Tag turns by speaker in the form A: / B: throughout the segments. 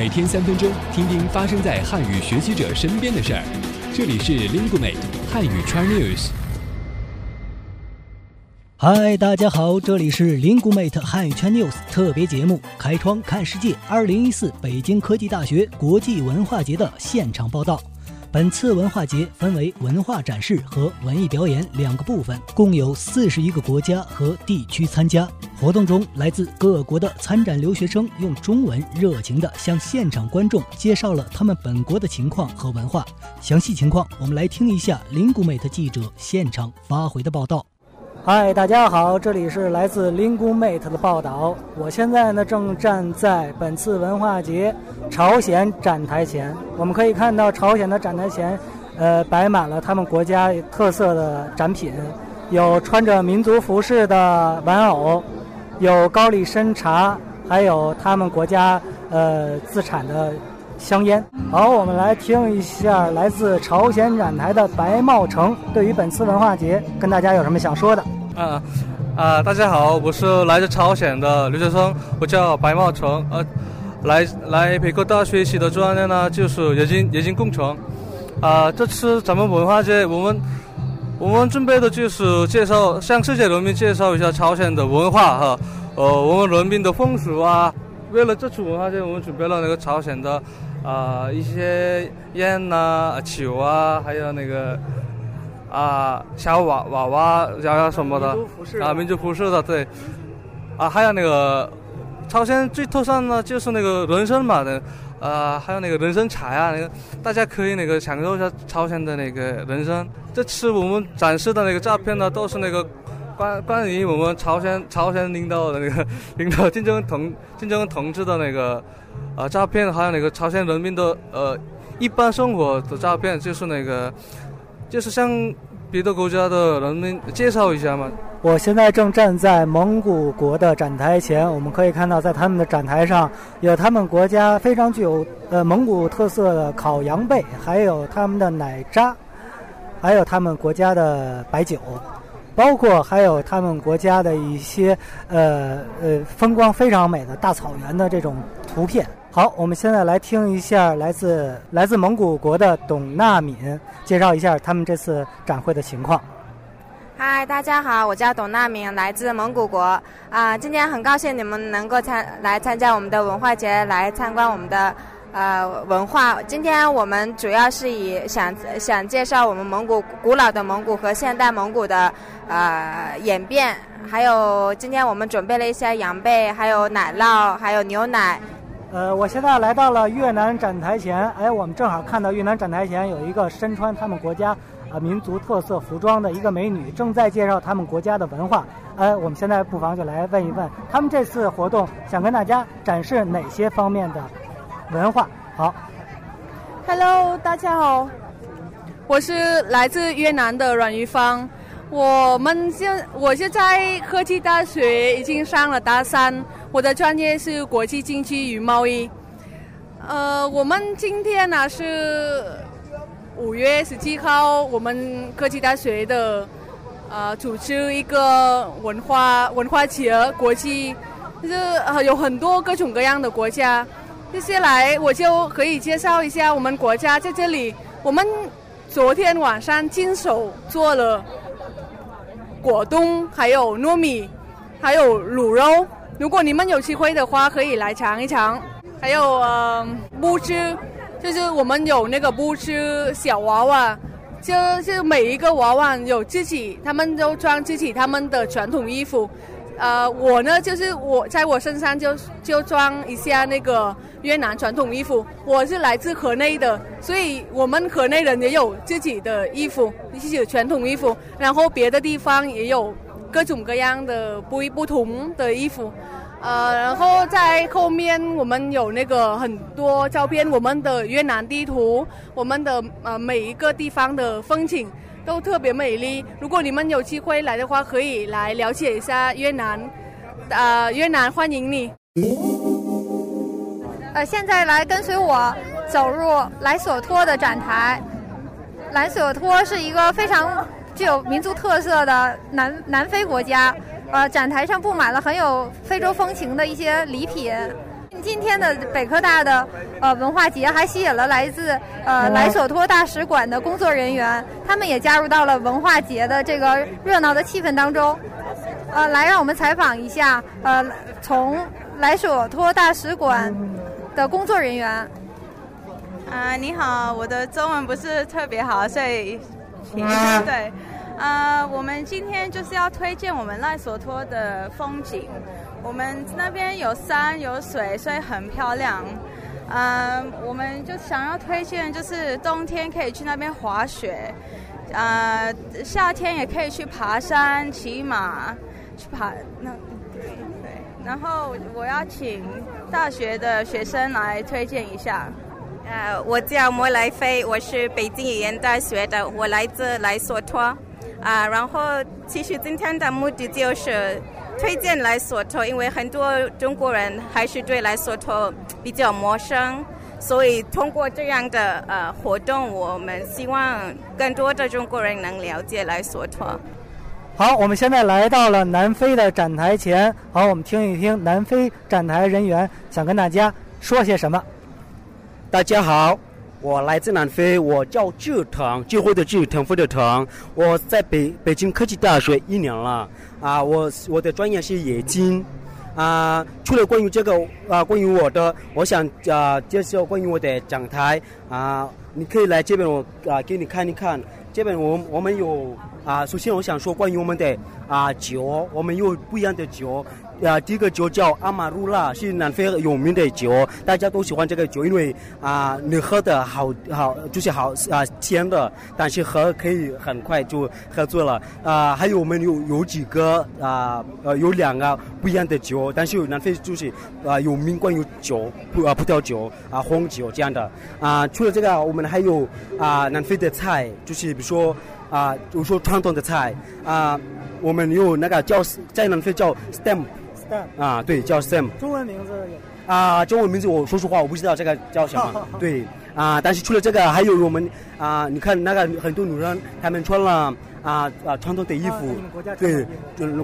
A: 每天三分钟，听听发生在汉语学习者身边的事儿。这里是 lingu mate 汉语 c h News。
B: 嗨，大家好，这里是 lingu mate 汉语 c h News 特别节目《开窗看世界》二零一四北京科技大学国际文化节的现场报道。本次文化节分为文化展示和文艺表演两个部分，共有四十一个国家和地区参加。活动中，来自各国的参展留学生用中文热情地向现场观众介绍了他们本国的情况和文化。详细情况，我们来听一下林古美的记者现场发回的报道。嗨，大家好，这里是来自 Lingu Mate 的报道。我现在呢正站在本次文化节朝鲜展台前。我们可以看到朝鲜的展台前，呃，摆满了他们国家特色的展品，有穿着民族服饰的玩偶，有高丽参茶，还有他们国家呃自产的香烟。好，我们来听一下来自朝鲜展台的白茂成对于本次文化节跟大家有什么想说的。
C: 啊啊！大家好，我是来自朝鲜的留学生，我叫白茂成。呃，来来北科大学习的专业呢，就是冶金冶金工程。啊，这次咱们文化节，我们我们准备的就是介绍，向世界人民介绍一下朝鲜的文化哈。呃，我们人民的风俗啊。为了这次文化节，我们准备了那个朝鲜的啊一些烟呐、酒啊，还有那个。啊，小娃娃娃，然后什么的啊，民族服饰的对，啊，还有那个朝鲜最特色呢，就是那个人参嘛的，呃，还有那个人参茶啊，那个大家可以那个享受一下朝鲜的那个人参。这次我们展示的那个照片呢，都是那个关关于我们朝鲜朝鲜领导的那个 领导金正同金正同志的那个呃照片，还有那个朝鲜人民的呃一般生活的照片，就是那个。就是向别的国家的人民介绍一下嘛。
B: 我现在正站在蒙古国的展台前，我们可以看到，在他们的展台上有他们国家非常具有呃蒙古特色的烤羊背，还有他们的奶渣，还有他们国家的白酒，包括还有他们国家的一些呃呃风光非常美的大草原的这种图片。好，我们现在来听一下来自来自蒙古国的董娜敏介绍一下他们这次展会的情况。
D: 嗨，大家好，我叫董娜敏，来自蒙古国。啊，今天很高兴你们能够参来参加我们的文化节，来参观我们的呃文化。今天我们主要是以想想介绍我们蒙古古老的蒙古和现代蒙古的呃演变，还有今天我们准备了一些羊背，还有奶酪，还有牛奶。
B: 呃，我现在来到了越南展台前，哎，我们正好看到越南展台前有一个身穿他们国家啊民族特色服装的一个美女，正在介绍他们国家的文化。哎，我们现在不妨就来问一问，他们这次活动想跟大家展示哪些方面的文化？好
E: ，Hello，大家好，我是来自越南的阮玉芳，我们现我现在科技大学已经上了大三。我的专业是国际经济与贸易。呃，我们今天呢是五月十七号，我们科技大学的呃组织一个文化文化节国际，就是呃有很多各种各样的国家。接下来我就可以介绍一下我们国家在这里。我们昨天晚上亲手做了果冻，还有糯米，还有卤肉。如果你们有机会的话，可以来尝一尝。还有呃，布织，就是我们有那个布织小娃娃，就是每一个娃娃有自己，他们都穿自己他们的传统衣服。呃，我呢，就是我在我身上就就装一下那个越南传统衣服。我是来自河内的，所以我们河内人也有自己的衣服，自己的传统衣服。然后别的地方也有。各种各样的不一不同的衣服，呃，然后在后面我们有那个很多照片，我们的越南地图，我们的呃每一个地方的风景都特别美丽。如果你们有机会来的话，可以来了解一下越南，呃，越南欢迎你。
F: 呃，现在来跟随我走入莱索托的展台。莱索托是一个非常。具有民族特色的南南非国家，呃，展台上布满了很有非洲风情的一些礼品。今天的北科大的呃文化节还吸引了来自呃莱索托大使馆的工作人员，他们也加入到了文化节的这个热闹的气氛当中。呃，来让我们采访一下呃从莱索托大使馆的工作人员。
G: 啊，你好，我的中文不是特别好，所以对。呃，我们今天就是要推荐我们赖索托的风景。我们那边有山有水，所以很漂亮。嗯，我们就想要推荐，就是冬天可以去那边滑雪，啊，夏天也可以去爬山、骑马，去爬那对对。然后我要请大学的学生来推荐一下。
H: 呃，我叫莫来飞，我是北京语言大学的，我来自莱索托。啊，然后其实今天的目的就是推荐来索托，因为很多中国人还是对来索托比较陌生，所以通过这样的呃活动，我们希望更多的中国人能了解来索托。
B: 好，我们现在来到了南非的展台前，好，我们听一听南非展台人员想跟大家说些什么。
I: 大家好。我来自南非，我叫志腾，聚会的志，腾飞的腾。我在北北京科技大学一年了，啊，我我的专业是冶金，啊，除了关于这个啊，关于我的，我想啊介绍关于我的讲台，啊，你可以来这边，我啊给你看一看，这边我我们有啊，首先我想说关于我们的啊酒，我们有不一样的酒。啊，第一个酒叫阿玛鲁拉，是南非有名的酒，大家都喜欢这个酒，因为啊，你喝的好好就是好啊甜的，但是喝可以很快就喝醉了啊。还有我们有有几个啊呃有两个不一样的酒，但是南非就是啊有名关于酒葡啊葡萄酒啊红酒这样的啊。除了这个，我们还有啊南非的菜，就是比如说啊比如说传统的菜啊，我们有那个叫在南非叫 stem 啊，对，叫 Sam。
B: 中文名字
I: 啊，中文名字我说实话我不知道这个叫什么。对，啊，但是除了这个，还有我们啊，你看那个很多女人，她们穿了啊啊传统的衣服，对，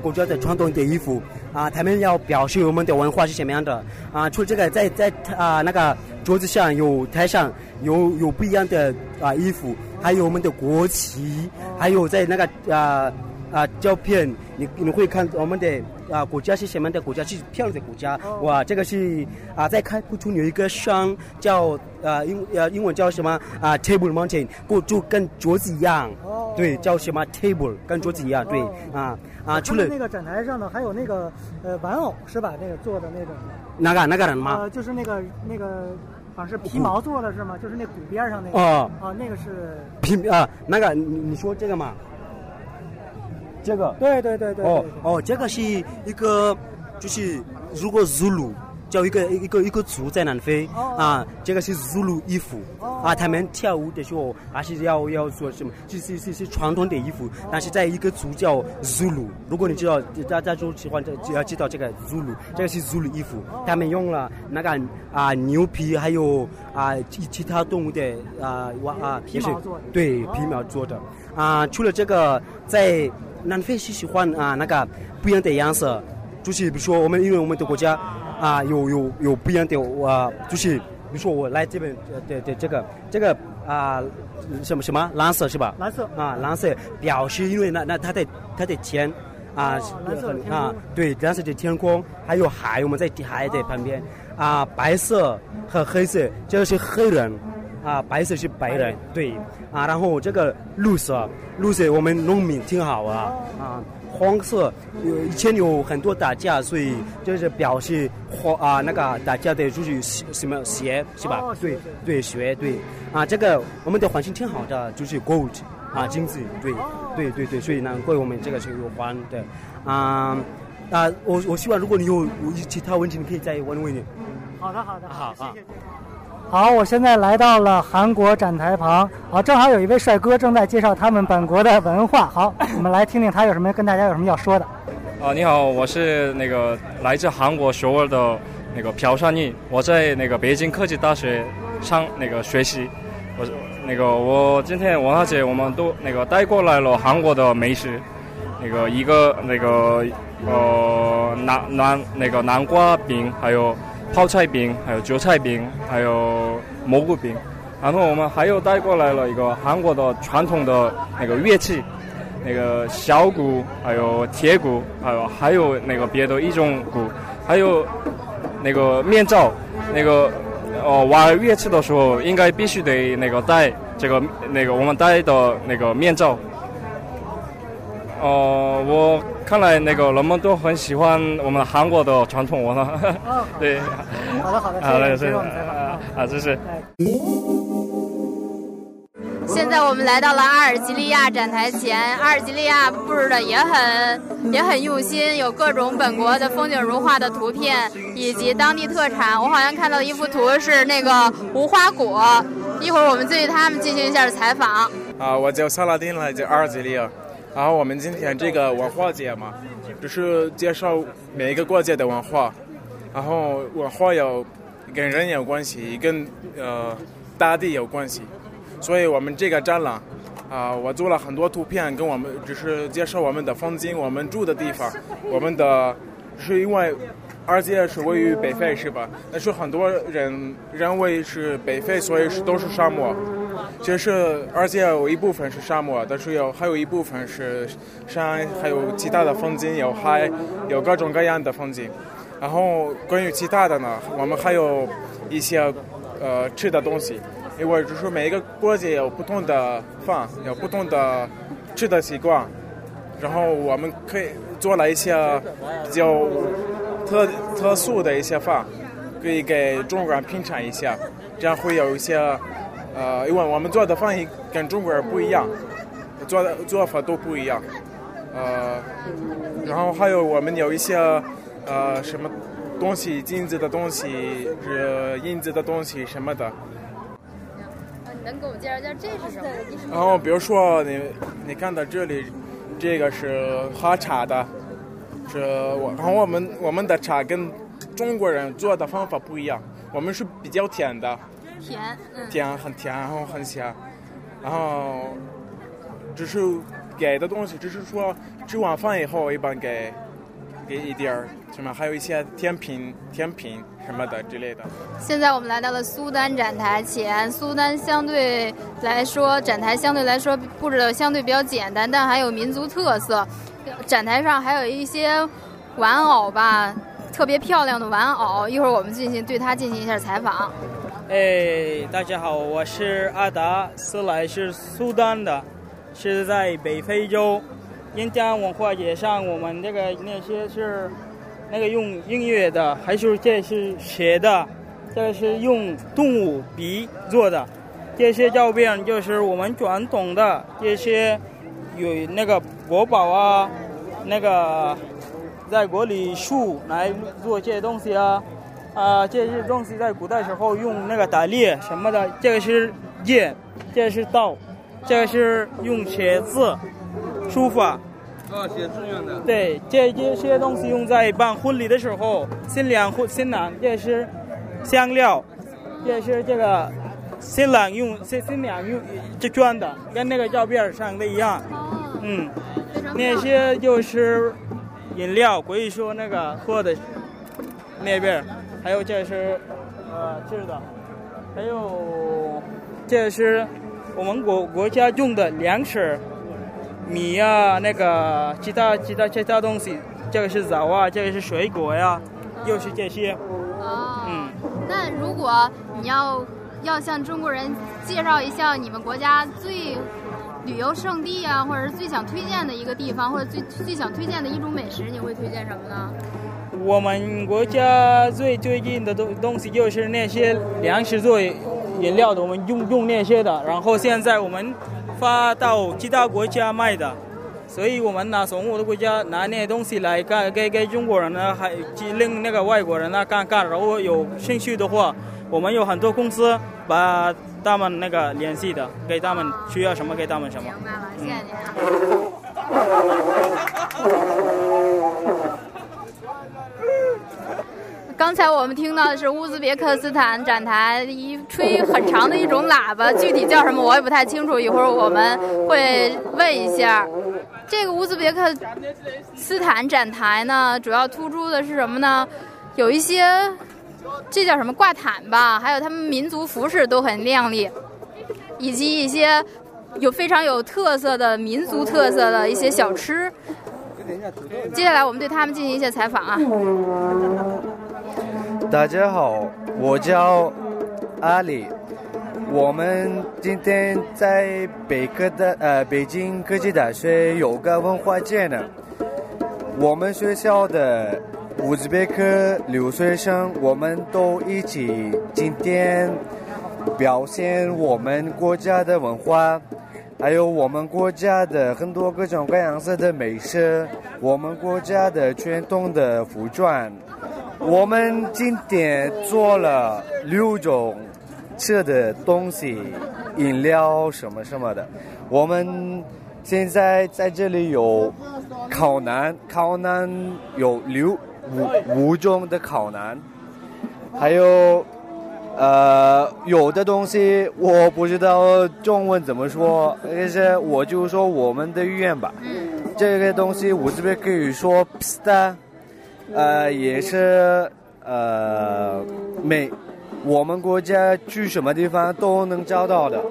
I: 国家的传统的衣服啊，她们要表示我们的文化是什么样的啊。除了这个，在在啊那个桌子上有台上有有不一样的啊衣服，还有我们的国旗，还有在那个啊。啊，照片你你会看我们的啊国家是什么的国家？是漂亮的国家。哇，这个是啊在开普敦有一个山叫啊英呃英文叫什么？啊 Table Mountain，过就跟桌子一样，对，叫什么？Table 跟桌子一样，对啊啊
B: 除了那个展台上呢，还有那个呃玩偶是吧？那个做的那种。
I: 哪个哪个人吗？
B: 呃，就是那个那个好像是皮毛做的是吗？就是那鼓边上那个。哦。啊那个是。
I: 皮啊那个你你说这个嘛？这个。
B: 对对对对
I: 哦哦，这个是一个，就是如果 Zulu 叫一个一个一个族在南非啊，这个是 Zulu 衣服啊，他们跳舞的时候还是要要说什么，是是是是传统的衣服，但是在一个族叫 Zulu，如果你知道大家就喜欢这要知道这个 Zulu，这个是 Zulu 衣服，他们用了那个啊牛皮还有啊其其他动物的啊
B: 哇啊皮毛
I: 对皮毛做的。啊，除了这个在。南非是喜欢啊那个不一样的颜色，就是比如说我们因为我们的国家啊有有有不一样的啊，就是比如说我来这边的的这个这个啊什么什么蓝色是吧？
B: 蓝色
I: 啊蓝色表示因为那那它的它的天啊啊对蓝色的天空还有海我们在海的旁边啊白色和黑色这个是黑人。啊，白色是白人，对，啊，然后这个绿色，绿色我们农民挺好啊，啊，黄色有以前有很多打架，所以就是表示黄啊那个打架的就是什么鞋是吧？对对鞋对，啊，这个我们的环境挺好的，就是 gold 啊金子，对对对对，所以难怪我们这个是有黄的，啊啊，我我希望如果你有有其他问题，你可以再问问你。
B: 好的好的
I: 好
B: 啊。好，我现在来到了韩国展台旁，啊，正好有一位帅哥正在介绍他们本国的文化。好，我们来听听他有什么跟大家有什么要说的。
J: 啊，你好，我是那个来自韩国首尔的那个朴善义，我在那个北京科技大学上那个学习。我那个我今天文化节我们都那个带过来了韩国的美食，那个一个那个呃南南那个南瓜饼，还有。泡菜饼，还有韭菜饼，还有蘑菇饼。然后我们还有带过来了一个韩国的传统的那个乐器，那个小鼓，还有铁鼓，还有还有那个别的一种鼓，还有那个面罩，那个哦玩乐器的时候应该必须得那个戴这个那个我们戴的那个面罩。哦，我看来那个人们都很喜欢我们韩国的传统文化。对，
B: 好的好的，
J: 好
B: 谢谢我们采访
J: 啊，这是。
K: 现在我们来到了阿尔及利亚展台前，阿尔及利亚布置的也很也很用心，有各种本国的风景如画的图片，以及当地特产。我好像看到一幅图是那个无花果，一会儿我们对他们进行一下采访。
L: 啊，我叫萨拉丁，来自阿尔及利亚。然后我们今天这个文化节嘛，就是介绍每一个国家的文化。然后文化有跟人有关系，跟呃大地有关系。所以我们这个展览，啊，我做了很多图片，跟我们只是介绍我们的风景，我们住的地方，我们的，是因为，而且是位于北非是吧？但是很多人认为是北非，所以是都是沙漠。就是而且有一部分是沙漠，但是有还有一部分是山，还有其他的风景，有海，有各种各样的风景。然后关于其他的呢，我们还有一些呃吃的东西。因为就是每一个国家有不同的饭，有不同的吃的习惯，然后我们可以做了一些比较特特殊的一些饭，可以给中国人品尝一下，这样会有一些呃，因为我们做的翻译跟中国人不一样，做的做法都不一样，呃，然后还有我们有一些呃什么东西，金子的东西，是银子的东西什么的。
K: 能给我们介绍一下这是什么？
L: 然后比如说你你看到这里，这个是喝茶的，是我然后我们我们的茶跟中国人做的方法不一样，我们是比较甜的，
K: 甜，
L: 甜很甜，然后很咸，然后只是给的东西，只是说吃完饭以后一般给给一点儿什么，还有一些甜品甜品。什么的之类的。
K: 现在我们来到了苏丹展台前，苏丹相对来说展台相对来说布置的相对比较简单，但还有民族特色。展台上还有一些玩偶吧，特别漂亮的玩偶。一会儿我们进行对它进行一下采访。
M: 哎，大家好，我是阿达，是来自苏丹的，是在北非洲。印第安文化节上，我们这个那些是。那个用音乐的，还是这是写的，这是用动物笔做的。这些照片就是我们传统的这些，有那个国宝啊，那个在国里树来做这些东西啊，啊，这些东西在古代时候用那个打猎什么的。这个是剑，这是刀，这个是用写字、书法。
N: 啊，写字用的。
M: 对，这这些东西用在办婚礼的时候，新娘或新郎这是香料，这是这个新郎用新新娘用这装的，跟那个照片上的一样。嗯，那些就是饮料，可以说那个喝的那边，还有这是呃吃的，还有这是我们国国家用的粮食。米呀，那个其他其他其他东西，这个是枣啊，这个是水果呀，又是这些。
K: 哦。嗯。那如果你要要向中国人介绍一下你们国家最旅游胜地啊，或者是最想推荐的一个地方，或者最最想推荐的一种美食，你会推荐什么呢？
M: 我们国家最最近的东东西就是那些粮食做饮料的，我们用用那些的。然后现在我们。发到其他国家卖的，所以我们拿从我的国家拿那些东西来干，给给中国人呢，还令那个外国人呢干干。如果有兴趣的话，我们有很多公司把他们那个联系的，给他们需要什么给他们什么。
K: 明白了，谢谢您啊。刚才我们听到的是乌兹别克斯坦展台一吹很长的一种喇叭，具体叫什么我也不太清楚，一会儿我们会问一下。这个乌兹别克斯坦展台呢，主要突出的是什么呢？有一些这叫什么挂毯吧，还有他们民族服饰都很靓丽，以及一些有非常有特色的民族特色的一些小吃。接下来我们对他们进行一些采访啊。
O: 大家好，我叫阿里。我们今天在北科的呃北京科技大学有个文化节呢。我们学校的乌兹别克留学生，我们都一起今天表现我们国家的文化，还有我们国家的很多各种各样色的美食，我们国家的传统的服装。我们今天做了六种。吃的东西、饮料什么什么的，我们现在在这里有烤馕，烤馕有六五五种的烤馕，还有呃有的东西我不知道中文怎么说，但是我就说我们的语言吧。这个东西我这边可以说 pasta，呃也是呃每。我们国家去什么地方都能找到的，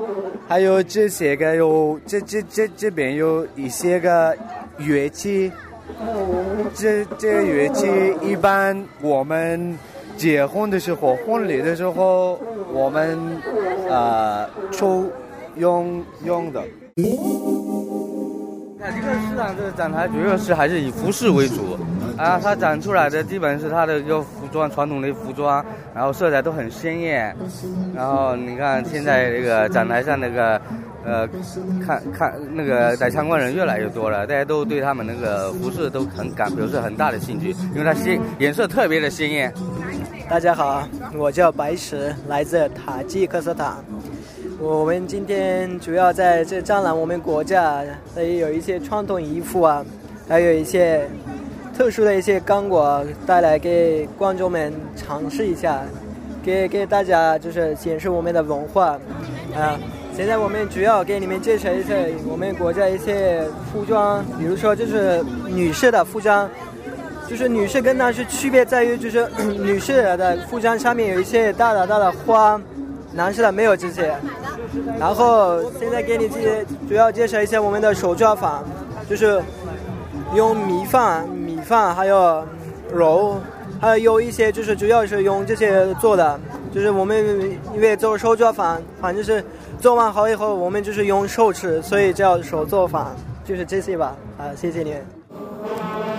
O: 还有这些个有这这这这边有一些个乐器，这这乐器一般我们结婚的时候、婚礼的时候，我们啊抽用用的。
P: 这个市场这个展台主要是还是以服饰为主，啊，它展出来的基本是它的一个服装，传统的服装，然后色彩都很鲜艳，然后你看现在这个展台上那个，呃，看看那个在参观人越来越多了，大家都对他们那个服饰都很感表示很大的兴趣，因为它鲜颜色特别的鲜艳。
Q: 大家好，我叫白石，来自塔吉克斯坦。我们今天主要在这展览我们国家的有一些传统衣服啊，还有一些特殊的一些干果带来给观众们尝试一下，给给大家就是显示我们的文化啊。现在我们主要给你们介绍一下我们国家一些服装，比如说就是女士的服装，就是女士跟男士区别在于就是 女士的服装上面有一些大大大的花，男士的没有这些。然后现在给你介主要介绍一下我们的手抓法，就是用米饭、饭还有肉，还有有一些就是主要是用这些做的。就是我们因为做手抓饭，反正是做完好以后，我们就是用手吃，所以叫手做饭，就是这些吧。啊，谢谢你。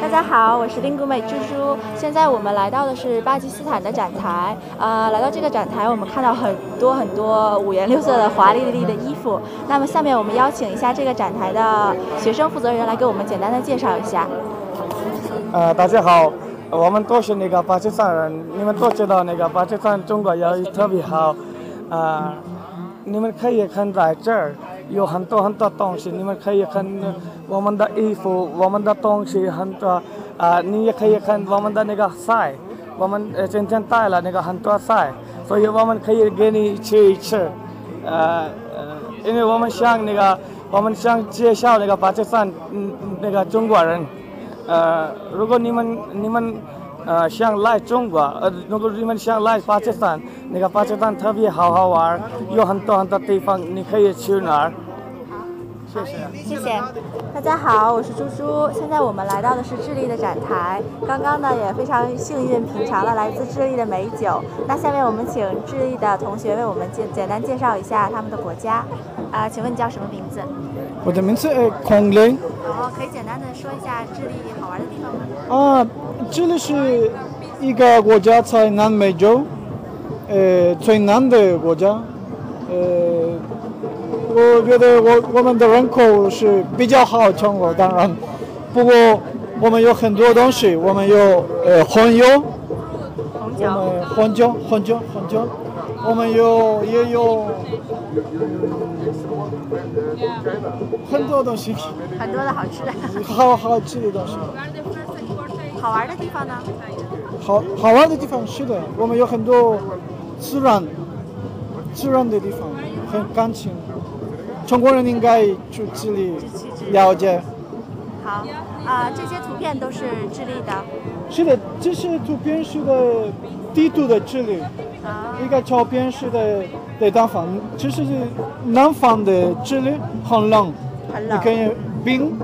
R: 大家好，我是林古美猪猪。现在我们来到的是巴基斯坦的展台。呃，来到这个展台，我们看到很多很多五颜六色的华丽丽的衣服。那么下面我们邀请一下这个展台的学生负责人来给我们简单的介绍一下。
S: 呃，大家好，我们都是那个巴基斯坦人。你们都知道那个巴基斯坦中国也特别好。啊，你们可以看在这儿。有很多很多东西，你们可以看我们的衣服，我们的东西很多啊，你也可以看我们的那个菜，我们呃今天带了那个很多菜，所以我们可以给你吃一吃，呃呃，因为我们想那个，我们想介绍那个巴基斯坦嗯那个中国人，呃，如果你们你们。呃，想来中国，呃，如果你们想来巴基斯坦，那个巴基斯坦特别好好玩，有很多很多地方，你可以去哪儿？谢谢。
R: 谢谢。大家好，我是猪猪。现在我们来到的是智利的展台。刚刚呢，也非常幸运品尝了来自智利的美酒。那下面我们请智利的同学为我们简简单介绍一下他们的国家。啊，请问你叫什么名字？
S: 我的名字是孔林。
R: 哦，可以简单的说一下智利好玩的地方
S: 吗？啊。智利是一个国家在南美洲，呃，最南的国家，呃，我觉得我我们的人口是比较好生活，当然，不过我们有很多东西，我们有呃红油，我们红酒红酒红酒，我们有也有很多东西，
R: 很多的好吃的，
S: 好好吃的东西。
R: 好玩的地方呢？
S: 好好玩的地方是的，我们有很多自然自然的地方，很干净。中国人应该去这里了解。
R: 好啊，这些图片都是智利的。
S: 是的，这些图片是的
T: 地图的这里，一个照片是的的地方，就是南方的这里很冷，
F: 很冷。
T: 你可以冰，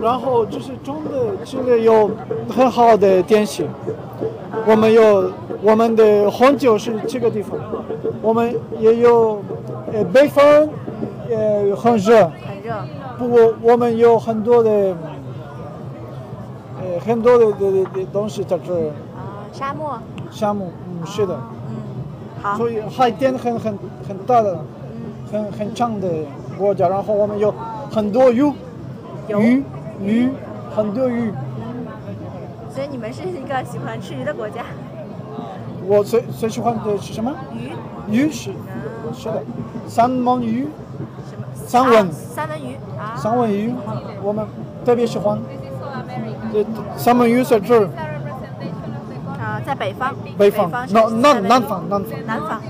T: 然后就是中的这里有很好的天气，我们有我们的红酒是这个地方，我们也有呃北方呃很热，
F: 很热。
T: 不过我们有很多的呃很多的的的的东西在这儿。
F: 沙漠。
T: 沙漠，嗯，是的，
F: 好。
T: 所以海淀很很很大的，很很长的国家，然后我们有很多鱼，鱼鱼很多鱼。
F: 所以你们是一个喜欢吃鱼的国家。
T: 我最最喜欢的是什么？
F: 鱼。
T: 鱼是，是的，三文鱼。
F: 什么？
T: 三文。
F: 三文鱼啊。
T: 三文鱼，我们特别喜欢。这三文鱼在这儿。
F: 北方。
T: 北方，南南南方，南方。
F: 南方。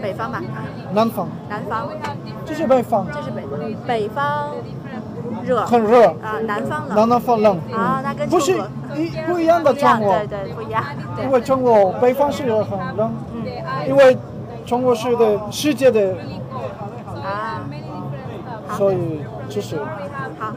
F: 北方吧。
T: 南方。
F: 南方。
T: 这是北方。
F: 这是北北方。热。
T: 很热。
F: 啊，南方冷。
T: 南南方冷。
F: 啊，那跟
T: 不是一不一样的中国。
F: 对对，不一样。
T: 因为中国北方是很冷，因为中国是的世界的。
F: 啊。
T: 所以就是。
F: 好。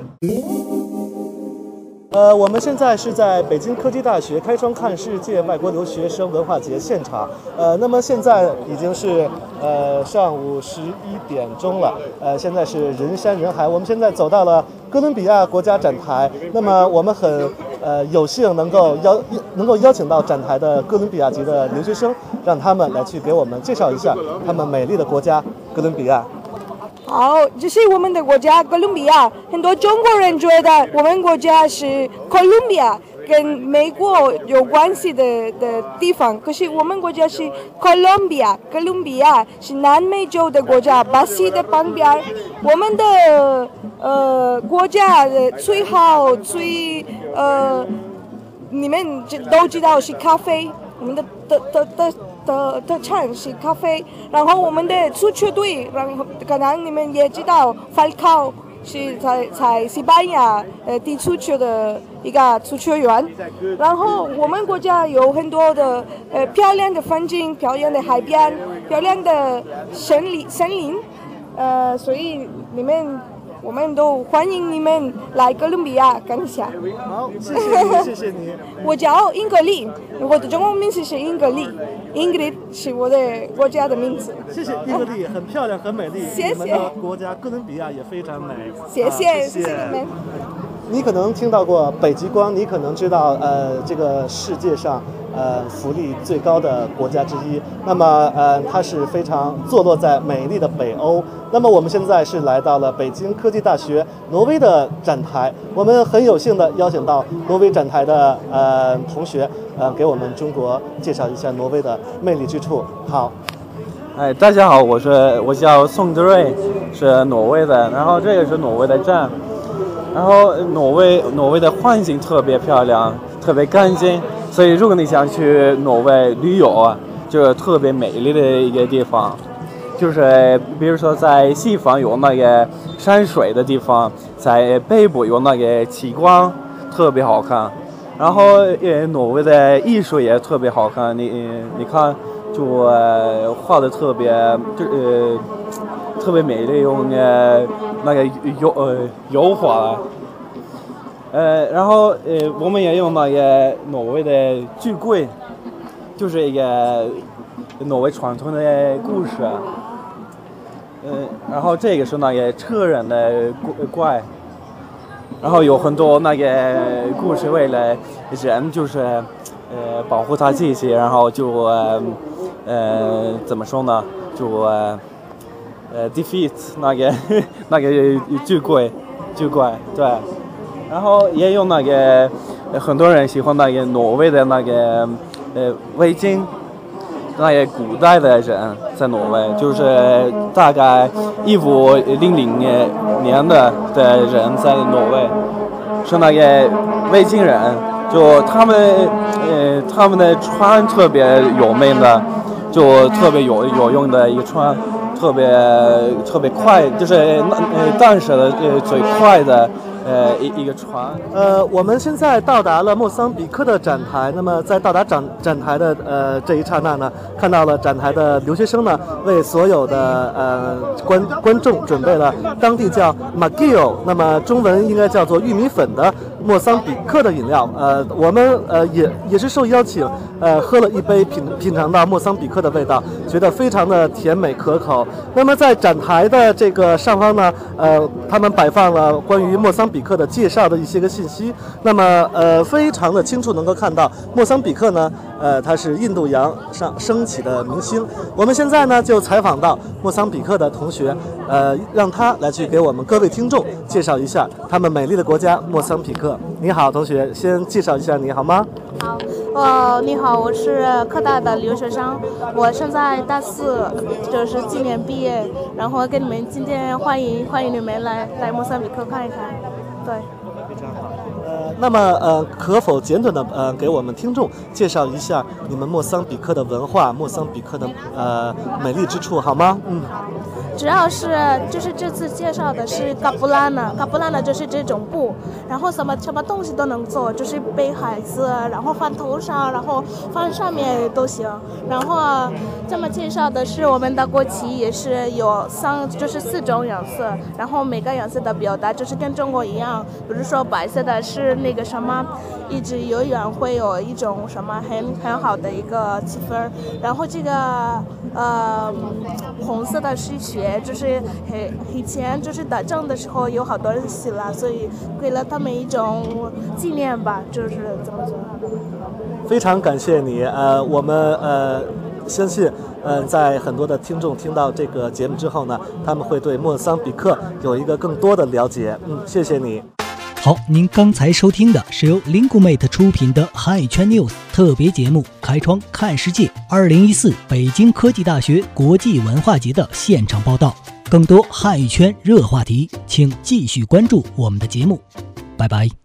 U: 呃，我们现在是在北京科技大学开窗看世界外国留学生文化节现场。呃，那么现在已经是呃上午十一点钟了。呃，现在是人山人海。我们现在走到了哥伦比亚国家展台。那么我们很呃有幸能够邀能够邀请到展台的哥伦比亚籍的留学生，让他们来去给我们介绍一下他们美丽的国家哥伦比亚。
V: 好，这是我们的国家哥伦比亚。很多中国人觉得我们国家是哥伦比亚跟美国有关系的的地方，可是我们国家是哥伦比亚，哥伦比亚是南美洲的国家，巴西的旁边。我们的呃国家的最好最呃，你们都知道是咖啡，我们的的的的。的的特产是咖啡，然后我们的足球队，然后可能你们也知道，法考是在在西班牙呃踢足球的一个足球员，然后我们国家有很多的呃漂亮的风景，漂亮的海边，漂亮的森林森林，呃，所以你们。我们都欢迎你们来哥伦比亚看一下。
U: 好，谢谢你，谢谢你。
V: 我叫英格丽，我的中文名字是英格丽，英格丽是我的国家的名字。
U: 谢谢英格丽，很漂亮，很美丽。
V: 谢谢。
U: 我们的国家哥伦比亚也非常美。
V: 谢谢，谢谢你们。
U: 你可能听到过北极光，你可能知道，呃，这个世界上。呃，福利最高的国家之一。那么，呃，它是非常坐落在美丽的北欧。那么，我们现在是来到了北京科技大学挪威的展台。我们很有幸的邀请到挪威展台的呃同学，呃，给我们中国介绍一下挪威的魅力之处。好，
W: 哎，大家好，我是我叫宋德瑞，是挪威的。然后这个是挪威的站。然后挪威挪威的环境特别漂亮，特别干净。所以，如果你想去挪威旅游啊，就是特别美丽的一个地方，就是比如说在西方有那个山水的地方，在北部有那个极光，特别好看。然后，呃，挪威的艺术也特别好看，你你看，就画的特别，就呃特别美丽，用呃那个油呃油画。呃，然后呃，我们也用那个挪威的巨贵，就是一个挪威传统的故事。嗯，然后这个是那个车人的怪，然后有很多那个故事，为了人就是呃保护他自己，然后就呃怎么说呢，就呃 defeat 那个 那个巨贵巨怪，对。然后也有那个很多人喜欢那个挪威的那个呃围巾，那些古代的人在挪威，就是大概一五零零年年的的人在挪威，是那个维京人，就他们呃他们的船特别有名的，就特别有有用的一船，特别特别快，就是那呃当时的呃最快的。呃一一个船。
U: 呃，我们现在到达了莫桑比克的展台。那么在到达展展台的呃这一刹那呢，看到了展台的留学生呢，为所有的呃观 观众准备了当地叫 Magio，那么中文应该叫做玉米粉的莫桑比克的饮料。呃，我们呃也也是受邀请，呃喝了一杯，品品尝到莫桑比克的味道，觉得非常的甜美可口。那么在展台的这个上方呢，呃，他们摆放了关于莫桑比克的介绍的一些个信息。那么呃，非常的清楚能够看到莫桑比克呢，呃，它是印度洋上升起的明星。我们现在呢就采访到莫桑比克的同学，呃，让他来去给我们各位听众介绍一下他们美丽的国家莫桑比克。你好，同学，先介绍一下你好吗？
X: 哦，你好，我是科大的留学生，我现在大四，就是今年毕业，然后跟你们今天欢迎欢迎你们来来莫桑比克看一看，对。
U: 那么呃，可否简短的呃给我们听众介绍一下你们莫桑比克的文化，莫桑比克的呃美丽之处，好吗？嗯。
X: 主要是就是这次介绍的是嘎布拉呢，嘎布拉呢就是这种布，然后什么什么东西都能做，就是背孩子，然后放头上，然后放上面都行。然后这么介绍的是我们的国旗，也是有三就是四种颜色，然后每个颜色的表达就是跟中国一样，比如说白色的是那个什么，一直游泳会有一种什么很很好的一个气氛，然后这个呃红色的是雪。就是很以前就是打仗的时候有好多人死了，所以给了他们一种纪念吧，就是怎么说？
U: 非常感谢你，呃，我们呃相信，呃，在很多的听众听到这个节目之后呢，他们会对莫桑比克有一个更多的了解。嗯，谢谢你。
B: 好，您刚才收听的是由 Lingumate 出品的汉语圈 News 特别节目《开窗看世界》二零一四北京科技大学国际文化节的现场报道。更多汉语圈热话题，请继续关注我们的节目。拜拜。